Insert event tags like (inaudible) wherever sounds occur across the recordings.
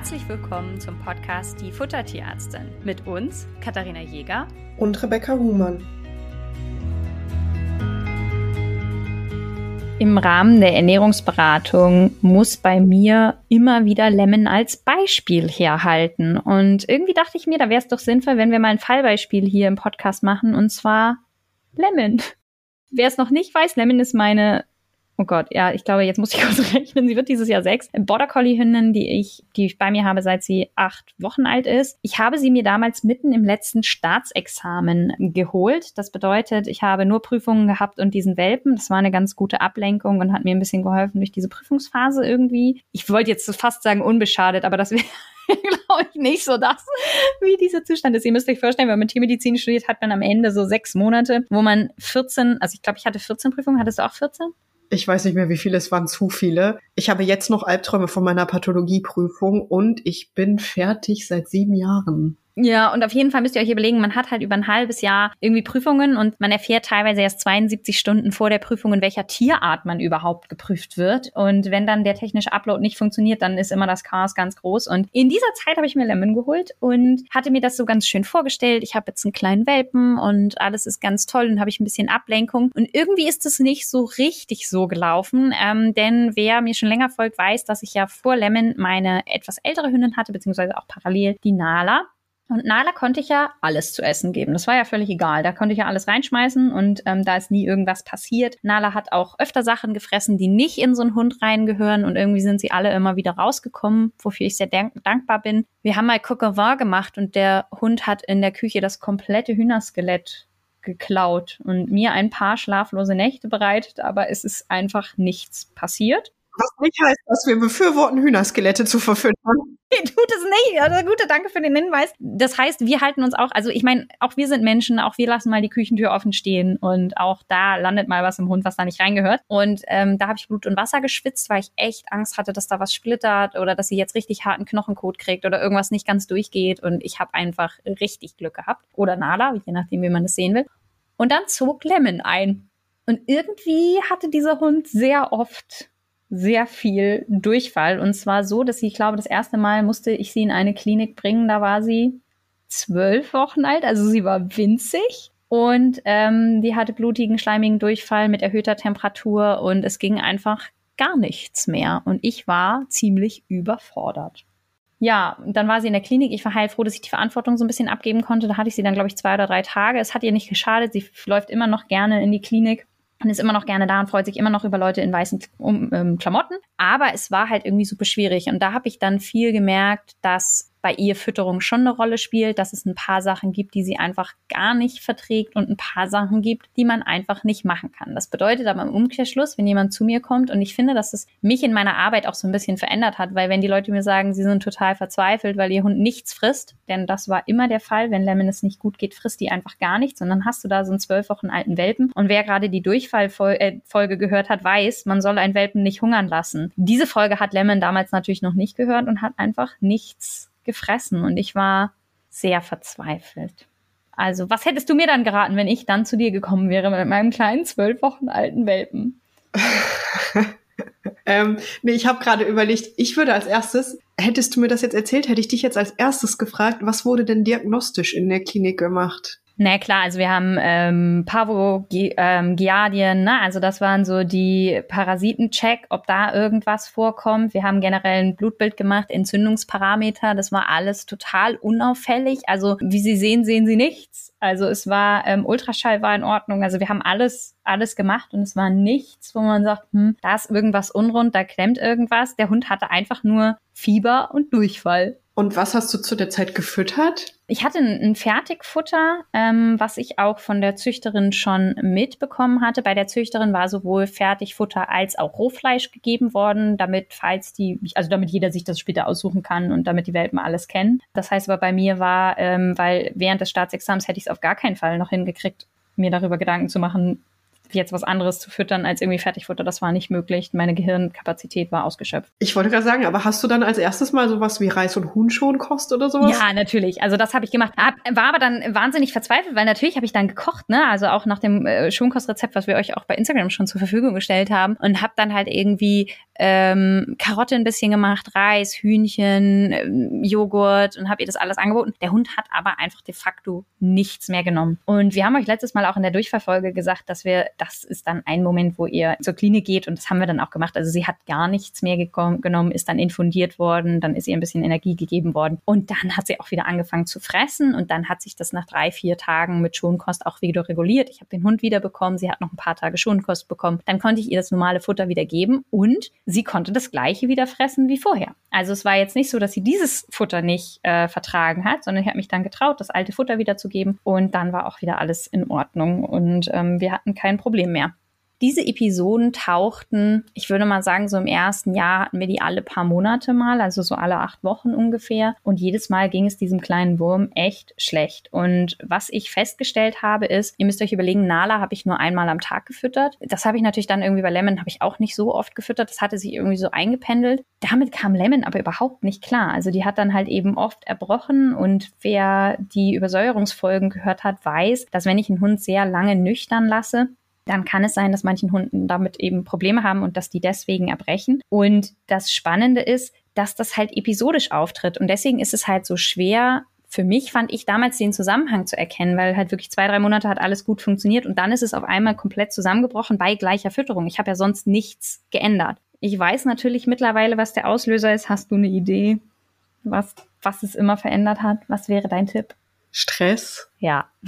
Herzlich willkommen zum Podcast Die Futtertierärztin mit uns, Katharina Jäger und Rebecca Huhmann. Im Rahmen der Ernährungsberatung muss bei mir immer wieder Lemon als Beispiel herhalten. Und irgendwie dachte ich mir, da wäre es doch sinnvoll, wenn wir mal ein Fallbeispiel hier im Podcast machen, und zwar Lemon. Wer es noch nicht weiß, Lemon ist meine oh Gott, ja, ich glaube, jetzt muss ich (laughs) kurz rechnen. Sie wird dieses Jahr sechs. Border Collie Hündin, die ich, die ich bei mir habe, seit sie acht Wochen alt ist. Ich habe sie mir damals mitten im letzten Staatsexamen geholt. Das bedeutet, ich habe nur Prüfungen gehabt und diesen Welpen. Das war eine ganz gute Ablenkung und hat mir ein bisschen geholfen durch diese Prüfungsphase irgendwie. Ich wollte jetzt fast sagen unbeschadet, aber das (laughs) wäre glaube ich, nicht so das, wie dieser Zustand ist. Ihr müsst euch vorstellen, wenn man Tiermedizin studiert, hat man am Ende so sechs Monate, wo man 14, also ich glaube, ich hatte 14 Prüfungen. Hattest du auch 14? Ich weiß nicht mehr, wie viele, es waren zu viele. Ich habe jetzt noch Albträume von meiner Pathologieprüfung und ich bin fertig seit sieben Jahren. Ja, und auf jeden Fall müsst ihr euch überlegen, man hat halt über ein halbes Jahr irgendwie Prüfungen und man erfährt teilweise erst 72 Stunden vor der Prüfung, in welcher Tierart man überhaupt geprüft wird. Und wenn dann der technische Upload nicht funktioniert, dann ist immer das Chaos ganz groß. Und in dieser Zeit habe ich mir Lemon geholt und hatte mir das so ganz schön vorgestellt. Ich habe jetzt einen kleinen Welpen und alles ist ganz toll und habe ich ein bisschen Ablenkung. Und irgendwie ist es nicht so richtig so gelaufen, ähm, denn wer mir schon länger folgt, weiß, dass ich ja vor Lemon meine etwas ältere Hündin hatte, beziehungsweise auch parallel die Nala. Und Nala konnte ich ja alles zu essen geben. Das war ja völlig egal. Da konnte ich ja alles reinschmeißen und ähm, da ist nie irgendwas passiert. Nala hat auch öfter Sachen gefressen, die nicht in so einen Hund reingehören und irgendwie sind sie alle immer wieder rausgekommen, wofür ich sehr dankbar bin. Wir haben mal Coq gemacht und der Hund hat in der Küche das komplette Hühnerskelett geklaut und mir ein paar schlaflose Nächte bereitet, aber es ist einfach nichts passiert. Was nicht heißt, dass wir befürworten, Hühnerskelette zu verfüttern. (laughs) Tut es nicht. Also gute, danke für den Hinweis. Das heißt, wir halten uns auch, also ich meine, auch wir sind Menschen, auch wir lassen mal die Küchentür offen stehen und auch da landet mal was im Hund, was da nicht reingehört. Und ähm, da habe ich Blut und Wasser geschwitzt, weil ich echt Angst hatte, dass da was splittert oder dass sie jetzt richtig harten Knochenkot kriegt oder irgendwas nicht ganz durchgeht. Und ich habe einfach richtig Glück gehabt. Oder Nala, je nachdem, wie man das sehen will. Und dann zog Lemon ein. Und irgendwie hatte dieser Hund sehr oft sehr viel Durchfall. Und zwar so, dass sie, ich glaube, das erste Mal musste ich sie in eine Klinik bringen. Da war sie zwölf Wochen alt, also sie war winzig. Und ähm, die hatte blutigen, schleimigen Durchfall mit erhöhter Temperatur und es ging einfach gar nichts mehr. Und ich war ziemlich überfordert. Ja, dann war sie in der Klinik. Ich war heilfroh, dass ich die Verantwortung so ein bisschen abgeben konnte. Da hatte ich sie dann, glaube ich, zwei oder drei Tage. Es hat ihr nicht geschadet. Sie läuft immer noch gerne in die Klinik und ist immer noch gerne da und freut sich immer noch über Leute in weißen ähm, Klamotten. Aber es war halt irgendwie super schwierig. Und da habe ich dann viel gemerkt, dass bei ihr Fütterung schon eine Rolle spielt, dass es ein paar Sachen gibt, die sie einfach gar nicht verträgt und ein paar Sachen gibt, die man einfach nicht machen kann. Das bedeutet aber im Umkehrschluss, wenn jemand zu mir kommt und ich finde, dass es mich in meiner Arbeit auch so ein bisschen verändert hat, weil wenn die Leute mir sagen, sie sind total verzweifelt, weil ihr Hund nichts frisst, denn das war immer der Fall, wenn Lemon es nicht gut geht, frisst die einfach gar nichts und dann hast du da so einen zwölf Wochen alten Welpen und wer gerade die Durchfallfolge äh, gehört hat, weiß, man soll einen Welpen nicht hungern lassen. Diese Folge hat Lemon damals natürlich noch nicht gehört und hat einfach nichts gefressen und ich war sehr verzweifelt. Also, was hättest du mir dann geraten, wenn ich dann zu dir gekommen wäre mit meinem kleinen zwölf Wochen alten Welpen? (laughs) ähm, nee, ich habe gerade überlegt, ich würde als erstes, hättest du mir das jetzt erzählt, hätte ich dich jetzt als erstes gefragt, was wurde denn diagnostisch in der Klinik gemacht? Na klar, also wir haben ähm, Parvogiardien, ähm, ne? also das waren so die Parasitencheck, ob da irgendwas vorkommt. Wir haben generell ein Blutbild gemacht, Entzündungsparameter, das war alles total unauffällig. Also wie Sie sehen, sehen Sie nichts. Also es war ähm, Ultraschall war in Ordnung. Also wir haben alles alles gemacht und es war nichts, wo man sagt, hm, da ist irgendwas unrund, da klemmt irgendwas. Der Hund hatte einfach nur Fieber und Durchfall. Und was hast du zu der Zeit gefüttert? Ich hatte ein Fertigfutter, ähm, was ich auch von der Züchterin schon mitbekommen hatte. Bei der Züchterin war sowohl Fertigfutter als auch Rohfleisch gegeben worden, damit, falls die, also damit jeder sich das später aussuchen kann und damit die Welpen alles kennen. Das heißt aber bei mir war, ähm, weil während des Staatsexamens hätte ich es auf gar keinen Fall noch hingekriegt, mir darüber Gedanken zu machen, jetzt was anderes zu füttern als irgendwie Fertigfutter. Das war nicht möglich. Meine Gehirnkapazität war ausgeschöpft. Ich wollte gerade sagen, aber hast du dann als erstes mal sowas wie Reis und Huhn schon kost oder sowas? Ja, natürlich. Also das habe ich gemacht. war aber dann wahnsinnig verzweifelt, weil natürlich habe ich dann gekocht, ne? Also auch nach dem äh, Schonkostrezept, was wir euch auch bei Instagram schon zur Verfügung gestellt haben und habe dann halt irgendwie ähm, Karotte ein bisschen gemacht, Reis, Hühnchen, ähm, Joghurt und habe ihr das alles angeboten. Der Hund hat aber einfach de facto nichts mehr genommen. Und wir haben euch letztes Mal auch in der Durchverfolge gesagt, dass wir, das ist dann ein Moment, wo ihr zur Klinik geht und das haben wir dann auch gemacht. Also sie hat gar nichts mehr genommen, ist dann infundiert worden, dann ist ihr ein bisschen Energie gegeben worden und dann hat sie auch wieder angefangen zu fressen und dann hat sich das nach drei, vier Tagen mit Schonkost auch wieder reguliert. Ich habe den Hund wieder bekommen, sie hat noch ein paar Tage Schonkost bekommen. Dann konnte ich ihr das normale Futter wieder geben und sie konnte das gleiche wieder fressen wie vorher. Also es war jetzt nicht so, dass sie dieses Futter nicht äh, vertragen hat, sondern ich habe mich dann getraut, das alte Futter wiederzugeben und dann war auch wieder alles in Ordnung und ähm, wir hatten kein Problem mehr. Diese Episoden tauchten, ich würde mal sagen, so im ersten Jahr hatten wir die alle paar Monate mal, also so alle acht Wochen ungefähr. Und jedes Mal ging es diesem kleinen Wurm echt schlecht. Und was ich festgestellt habe, ist, ihr müsst euch überlegen, Nala habe ich nur einmal am Tag gefüttert. Das habe ich natürlich dann irgendwie bei Lemon, habe ich auch nicht so oft gefüttert. Das hatte sich irgendwie so eingependelt. Damit kam Lemon aber überhaupt nicht klar. Also die hat dann halt eben oft erbrochen und wer die Übersäuerungsfolgen gehört hat, weiß, dass wenn ich einen Hund sehr lange nüchtern lasse, dann kann es sein, dass manchen Hunden damit eben Probleme haben und dass die deswegen erbrechen. Und das Spannende ist, dass das halt episodisch auftritt. Und deswegen ist es halt so schwer, für mich fand ich damals den Zusammenhang zu erkennen, weil halt wirklich zwei, drei Monate hat alles gut funktioniert und dann ist es auf einmal komplett zusammengebrochen bei gleicher Fütterung. Ich habe ja sonst nichts geändert. Ich weiß natürlich mittlerweile, was der Auslöser ist. Hast du eine Idee, was, was es immer verändert hat? Was wäre dein Tipp? Stress. Ja, (laughs)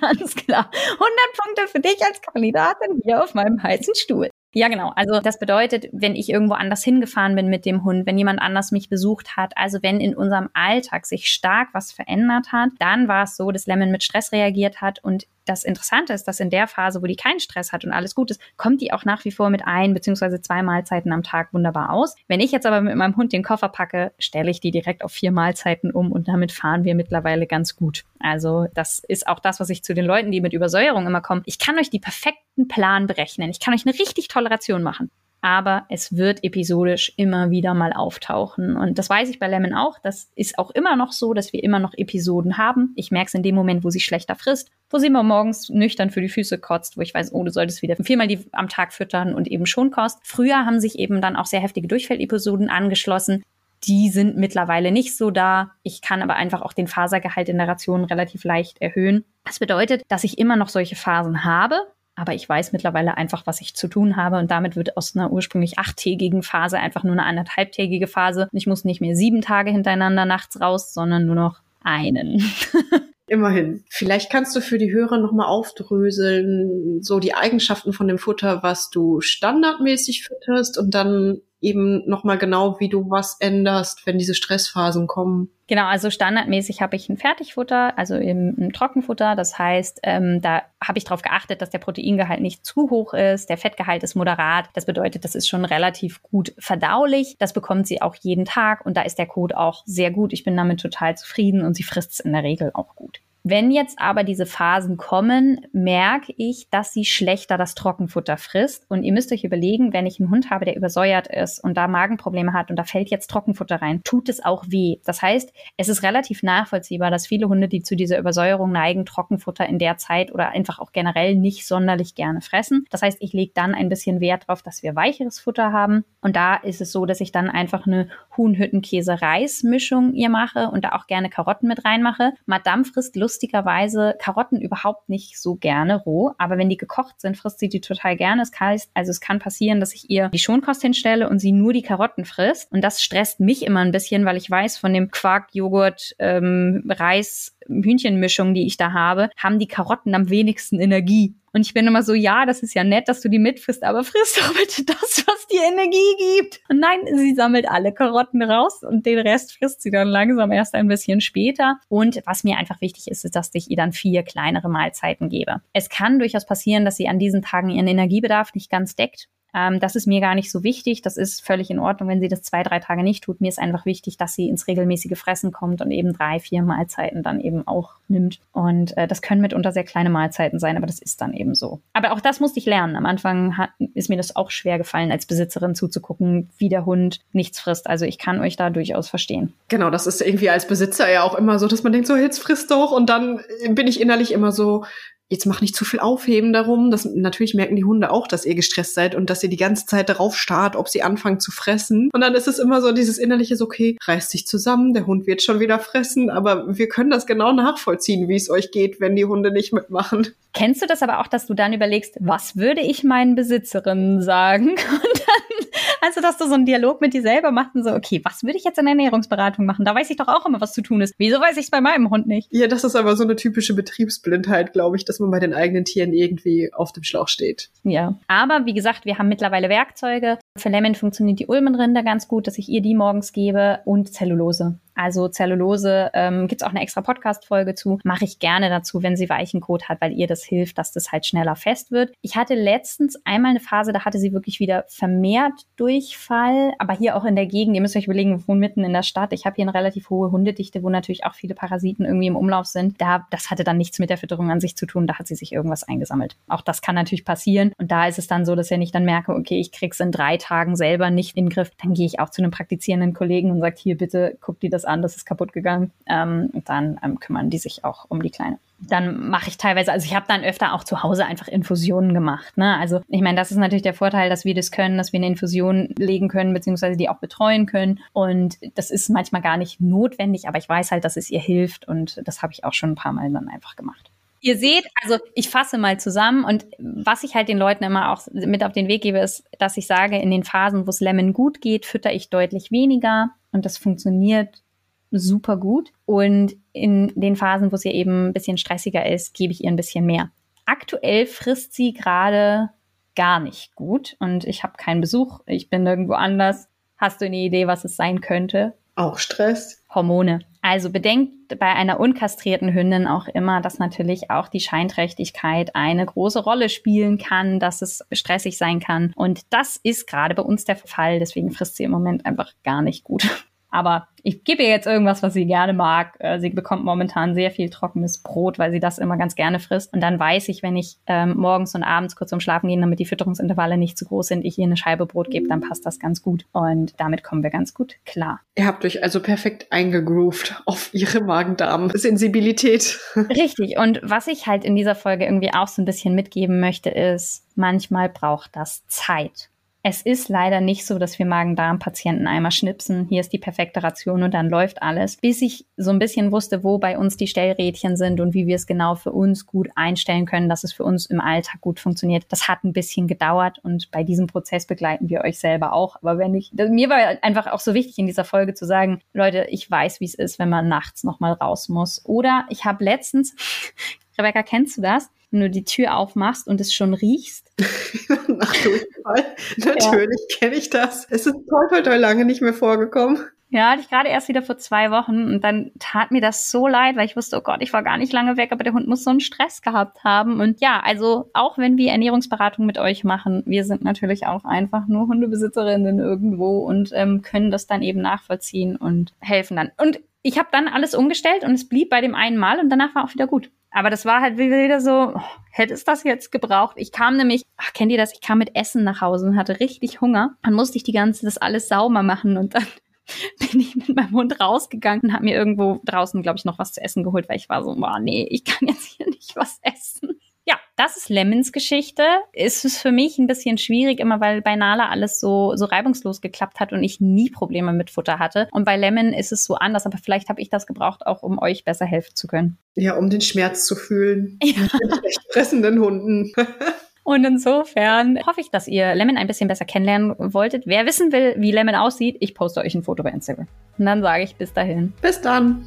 ganz klar. 100 Punkte für dich als Kandidatin hier auf meinem heißen Stuhl. Ja, genau. Also das bedeutet, wenn ich irgendwo anders hingefahren bin mit dem Hund, wenn jemand anders mich besucht hat, also wenn in unserem Alltag sich stark was verändert hat, dann war es so, dass Lemon mit Stress reagiert hat und das Interessante ist, dass in der Phase, wo die keinen Stress hat und alles gut ist, kommt die auch nach wie vor mit ein bzw. zwei Mahlzeiten am Tag wunderbar aus. Wenn ich jetzt aber mit meinem Hund den Koffer packe, stelle ich die direkt auf vier Mahlzeiten um und damit fahren wir mittlerweile ganz gut. Also das ist auch das, was ich zu den Leuten, die mit Übersäuerung immer kommen. Ich kann euch die perfekten Plan berechnen. Ich kann euch eine richtig tolle Ration machen aber es wird episodisch immer wieder mal auftauchen. Und das weiß ich bei Lemon auch. Das ist auch immer noch so, dass wir immer noch Episoden haben. Ich merke es in dem Moment, wo sie schlechter frisst, wo sie immer morgens nüchtern für die Füße kotzt, wo ich weiß, oh, du solltest wieder viermal die am Tag füttern und eben schon kost. Früher haben sich eben dann auch sehr heftige Durchfällepisoden angeschlossen. Die sind mittlerweile nicht so da. Ich kann aber einfach auch den Fasergehalt in der Ration relativ leicht erhöhen. Das bedeutet, dass ich immer noch solche Phasen habe, aber ich weiß mittlerweile einfach, was ich zu tun habe und damit wird aus einer ursprünglich achttägigen Phase einfach nur eine anderthalbtägige Phase. Ich muss nicht mehr sieben Tage hintereinander nachts raus, sondern nur noch einen. (laughs) Immerhin. Vielleicht kannst du für die Hörer nochmal aufdröseln, so die Eigenschaften von dem Futter, was du standardmäßig fütterst und dann eben nochmal genau, wie du was änderst, wenn diese Stressphasen kommen. Genau, also standardmäßig habe ich ein Fertigfutter, also eben ein Trockenfutter. Das heißt, ähm, da habe ich darauf geachtet, dass der Proteingehalt nicht zu hoch ist, der Fettgehalt ist moderat. Das bedeutet, das ist schon relativ gut verdaulich. Das bekommt sie auch jeden Tag und da ist der Code auch sehr gut. Ich bin damit total zufrieden und sie frisst es in der Regel auch gut. Wenn jetzt aber diese Phasen kommen, merke ich, dass sie schlechter das Trockenfutter frisst. Und ihr müsst euch überlegen, wenn ich einen Hund habe, der übersäuert ist und da Magenprobleme hat und da fällt jetzt Trockenfutter rein, tut es auch weh. Das heißt, es ist relativ nachvollziehbar, dass viele Hunde, die zu dieser Übersäuerung neigen, Trockenfutter in der Zeit oder einfach auch generell nicht sonderlich gerne fressen. Das heißt, ich lege dann ein bisschen Wert darauf, dass wir weicheres Futter haben. Und da ist es so, dass ich dann einfach eine Huhnhüttenkäse-Reis-Mischung ihr mache und da auch gerne Karotten mit reinmache. Madame frisst Lust lustigerweise Karotten überhaupt nicht so gerne roh, aber wenn die gekocht sind, frisst sie die total gerne. Es kann, also es kann passieren, dass ich ihr die Schonkost hinstelle und sie nur die Karotten frisst. Und das stresst mich immer ein bisschen, weil ich weiß, von dem Quark, Joghurt, ähm, Reis, Hühnchenmischung, die ich da habe, haben die Karotten am wenigsten Energie. Und ich bin immer so, ja, das ist ja nett, dass du die mitfrisst, aber frisst doch bitte das, was dir Energie gibt. Und nein, sie sammelt alle Karotten raus und den Rest frisst sie dann langsam erst ein bisschen später. Und was mir einfach wichtig ist, ist, dass ich ihr dann vier kleinere Mahlzeiten gebe. Es kann durchaus passieren, dass sie an diesen Tagen ihren Energiebedarf nicht ganz deckt Ähm, das ist mir gar nicht so wichtig. Das ist völlig in Ordnung, wenn sie das zwei, drei Tage nicht tut. Mir ist einfach wichtig, dass sie ins regelmäßige Fressen kommt und eben drei, vier Mahlzeiten dann eben auch nimmt. Und äh, das können mitunter sehr kleine Mahlzeiten sein, aber das ist dann eben so. Aber auch das musste ich lernen. Am Anfang hat, ist mir das auch schwer gefallen, als Besitzerin zuzugucken, wie der Hund nichts frisst. Also ich kann euch da durchaus verstehen. Genau, das ist irgendwie als Besitzer ja auch immer so, dass man denkt, so jetzt frisst doch und dann bin ich innerlich immer so, jetzt mach nicht zu viel Aufheben darum. Das, natürlich merken die Hunde auch, dass ihr gestresst seid und dass ihr die ganze Zeit darauf starrt, ob sie anfangen zu fressen. Und dann ist es immer so dieses innerliche, so, okay, reißt sich zusammen, der Hund wird schon wieder fressen, aber wir können das genau nachvollziehen, wie es euch geht, wenn die Hunde nicht mitmachen. Kennst du das aber auch, dass du dann überlegst, was würde ich meinen Besitzerinnen sagen? (laughs) Und dann, also, dass du so einen Dialog mit dir selber machst und so, okay, was würde ich jetzt in der Ernährungsberatung machen? Da weiß ich doch auch immer, was zu tun ist. Wieso weiß ich es bei meinem Hund nicht? Ja, das ist aber so eine typische Betriebsblindheit, glaube ich, dass man bei den eigenen Tieren irgendwie auf dem Schlauch steht. Ja. Aber wie gesagt, wir haben mittlerweile Werkzeuge. Für Lemon funktioniert die Ulmenrinde ganz gut, dass ich ihr die morgens gebe und Zellulose. Also Zellulose ähm, gibt auch eine extra Podcast-Folge zu. Mache ich gerne dazu, wenn sie weichen Kot hat, weil ihr das hilft, dass das halt schneller fest wird. Ich hatte letztens einmal eine Phase, da hatte sie wirklich wieder vermehrt Durchfall, aber hier auch in der Gegend. Ihr müsst euch überlegen, wir wohnen mitten in der Stadt. Ich habe hier eine relativ hohe Hundedichte, wo natürlich auch viele Parasiten irgendwie im Umlauf sind. Da, das hatte dann nichts mit der Fütterung an sich zu tun. Da hat sie sich irgendwas eingesammelt. Auch das kann natürlich passieren. Und da ist es dann so, dass wenn ich dann merke, okay, ich krieg's in drei Tagen selber nicht in den Griff, dann gehe ich auch zu einem praktizierenden Kollegen und sage, hier bitte, guck dir das an, das ist kaputt gegangen. Ähm, und dann ähm, kümmern die sich auch um die Kleine. Dann mache ich teilweise, also ich habe dann öfter auch zu Hause einfach Infusionen gemacht. Ne? Also ich meine, das ist natürlich der Vorteil, dass wir das können, dass wir eine Infusion legen können, beziehungsweise die auch betreuen können. Und das ist manchmal gar nicht notwendig, aber ich weiß halt, dass es ihr hilft und das habe ich auch schon ein paar Mal dann einfach gemacht. Ihr seht, also ich fasse mal zusammen und was ich halt den Leuten immer auch mit auf den Weg gebe, ist, dass ich sage, in den Phasen, wo es Lemon gut geht, fütter ich deutlich weniger und das funktioniert super gut. Und in den Phasen, wo es ihr eben ein bisschen stressiger ist, gebe ich ihr ein bisschen mehr. Aktuell frisst sie gerade gar nicht gut und ich habe keinen Besuch, ich bin nirgendwo anders. Hast du eine Idee, was es sein könnte? Auch Stress. Hormone. Also bedenkt bei einer unkastrierten Hündin auch immer, dass natürlich auch die Scheinträchtigkeit eine große Rolle spielen kann, dass es stressig sein kann. Und das ist gerade bei uns der Fall. Deswegen frisst sie im Moment einfach gar nicht gut. Aber ich gebe ihr jetzt irgendwas, was sie gerne mag. Äh, sie bekommt momentan sehr viel trockenes Brot, weil sie das immer ganz gerne frisst. Und dann weiß ich, wenn ich ähm, morgens und abends kurz zum Schlafen gehe, damit die Fütterungsintervalle nicht zu groß sind, ich ihr eine Scheibe Brot gebe, dann passt das ganz gut. Und damit kommen wir ganz gut klar. Ihr habt euch also perfekt eingegroovt auf ihre Magen-Darm-Sensibilität. (laughs) Richtig. Und was ich halt in dieser Folge irgendwie auch so ein bisschen mitgeben möchte, ist, manchmal braucht das Zeit. Es ist leider nicht so, dass wir Magen-Darm-Patienten einmal schnipsen, hier ist die perfekte Ration und dann läuft alles. Bis ich so ein bisschen wusste, wo bei uns die Stellrädchen sind und wie wir es genau für uns gut einstellen können, dass es für uns im Alltag gut funktioniert. Das hat ein bisschen gedauert und bei diesem Prozess begleiten wir euch selber auch. Aber wenn ich, mir war einfach auch so wichtig in dieser Folge zu sagen, Leute, ich weiß, wie es ist, wenn man nachts nochmal raus muss. Oder ich habe letztens, (laughs) Rebecca, kennst du das? Wenn du die Tür aufmachst und es schon riechst. (laughs) Nach Durchfall. Natürlich ja. kenne ich das. Es ist toll, toll, toll lange nicht mehr vorgekommen. Ja, hatte ich gerade erst wieder vor zwei Wochen und dann tat mir das so leid, weil ich wusste, oh Gott, ich war gar nicht lange weg, aber der Hund muss so einen Stress gehabt haben. Und ja, also auch wenn wir Ernährungsberatung mit euch machen, wir sind natürlich auch einfach nur Hundebesitzerinnen irgendwo und ähm, können das dann eben nachvollziehen und helfen dann. Und ich habe dann alles umgestellt und es blieb bei dem einen Mal und danach war auch wieder gut. Aber das war halt wieder so, oh, hätte es das jetzt gebraucht? Ich kam nämlich, ach, kennt ihr das? Ich kam mit Essen nach Hause und hatte richtig Hunger. Dann musste ich die ganze, das alles sauber machen und dann (laughs) bin ich mit meinem Hund rausgegangen und habe mir irgendwo draußen, glaube ich, noch was zu essen geholt, weil ich war so, boah, nee, ich kann jetzt hier nicht was essen. Das ist Lemons Geschichte. Ist es für mich ein bisschen schwierig, immer weil bei Nala alles so, so reibungslos geklappt hat und ich nie Probleme mit Futter hatte. Und bei Lemon ist es so anders, aber vielleicht habe ich das gebraucht, auch um euch besser helfen zu können. Ja, um den Schmerz zu fühlen. (laughs) Ja. Mit den schlecht fressenden Hunden. (laughs) Und insofern hoffe ich, dass ihr Lemon ein bisschen besser kennenlernen wolltet. Wer wissen will, wie Lemon aussieht, ich poste euch ein Foto bei Instagram. Und dann sage ich bis dahin. Bis dann.